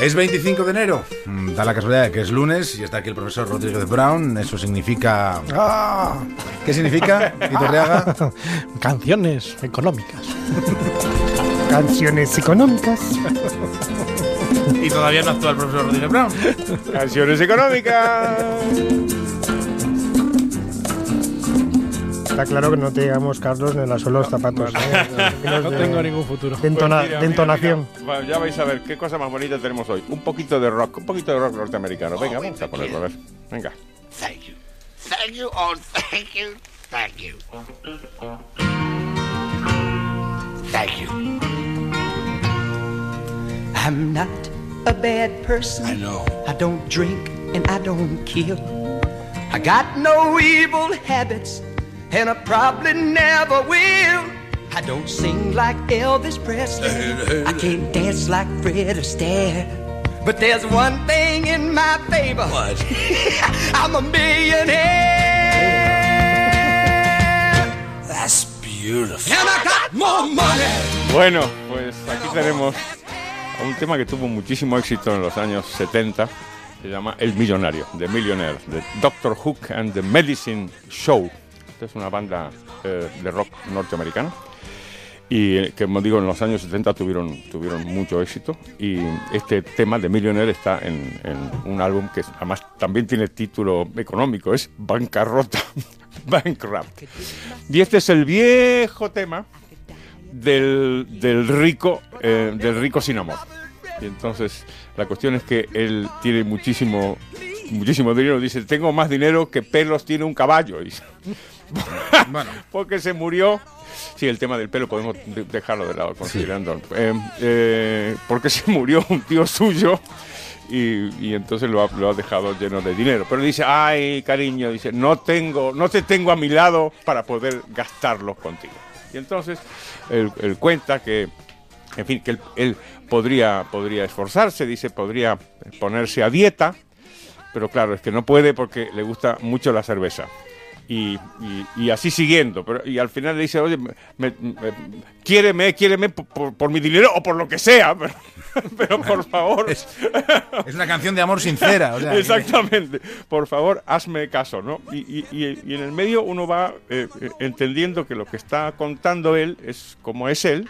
Es 25 de enero, mm, da la casualidad de que es lunes y está aquí el profesor Rodríguez Brown. Eso significa. ¡Ah! ¿Qué significa? Canciones económicas. Canciones económicas. y todavía no actúa el profesor Rodríguez Brown. Canciones económicas. Está claro que no te digamos, Carlos, ni la suela los zapatos. ¿eh? No tengo ningún futuro. de, entona- Pues mira, de mira, entonación. mira. Bueno, ya vais a ver qué cosa más bonita tenemos hoy. Un poquito de rock, un poquito de rock norteamericano. Venga, vamos a ponerlo, a ver. Venga. Thank you. Thank you. Oh, thank you. Thank you. Thank you. I'm not a bad person. I know. I don't drink and I don't kill. I got no evil habits, and I probably never will. I don't sing like Elvis Presley. I can't dance like Fred Astaire. But there's one thing in my favor. What? I'm a millionaire. That's beautiful. And I got more money. Bueno, pues aquí tenemos a un tema que tuvo muchísimo éxito en los años 70. Se llama El Millonario, The Millionaire, de Doctor Hook and the Medicine Show. Es una banda eh, de rock norteamericana. Y eh, que, como digo, en los años 70 tuvieron, tuvieron mucho éxito. Y este tema de Millionaire está en, en un álbum que además también tiene título económico, es Bancarrota, Bankrupt. Y este es el viejo tema del, del rico eh, del rico sin amor. Y entonces la cuestión es que él tiene muchísimo muchísimo dinero. Dice, tengo más dinero que pelos tiene un caballo. Y- Bueno. porque se murió. Sí, el tema del pelo podemos de- dejarlo de lado, considerando. Eh, eh, porque se murió un tío suyo y, y entonces lo ha, lo ha dejado lleno de dinero. Pero dice, ay, cariño, dice, no tengo, no te tengo a mi lado para poder gastarlos contigo. Y entonces él, él cuenta que, en fin, que él, él podría, podría esforzarse, dice, podría ponerse a dieta, pero claro, es que no puede porque le gusta mucho la cerveza. Y, y- y así siguiendo. Pero, y al final le dice, oye, me, me- me- quiéreme, quiéreme por, por- por mi dinero o por lo que sea, pero, pero por favor. Es una canción de amor sincera. O sea, que- Exactamente. Por favor, hazme caso, ¿no? Y, y- y- y en el medio uno va eh, eh, entendiendo que lo que está contando él es como es él,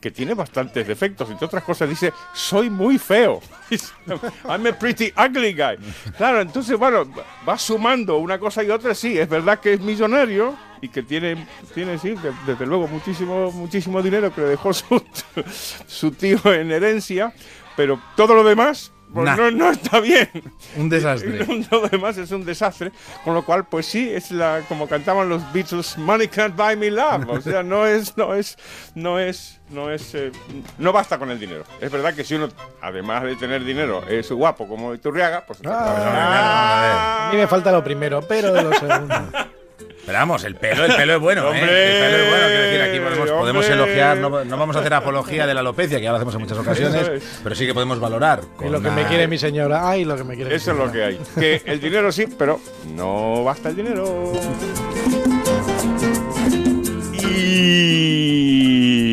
que tiene bastantes defectos. Entre otras cosas dice, soy muy feo. I'm a pretty ugly guy. Claro, entonces, bueno, va sumando una cosa y otra. Sí, es verdad que es millonario y que tiene, tiene sí, de- desde luego, muchísimo, muchísimo dinero que le dejó su, su tío en herencia, pero todo lo demás pues, Nah. no, no está bien. Un desastre. Todo lo demás es un desastre, con lo cual, pues sí, es la como cantaban los Beatles, "Money can't buy me love", o sea, no es, no es, no es, no es, eh, no basta con el dinero. Es verdad que si uno, además de tener dinero, es guapo como Iturriaga, pues A mí me falta lo primero, pero de lo segundo. Pero vamos, el pelo, el pelo es bueno, ¿eh? Hombre, El pelo es bueno, quiero decir, aquí podemos, elogiar, no, no vamos a hacer apología de la alopecia, que ya lo hacemos en muchas ocasiones, es. pero sí que podemos valorar. Y con lo que me quiere mi señora. Ay, lo que me quiere mi Eso es lo que hay. Que el dinero sí, pero no basta el dinero. Y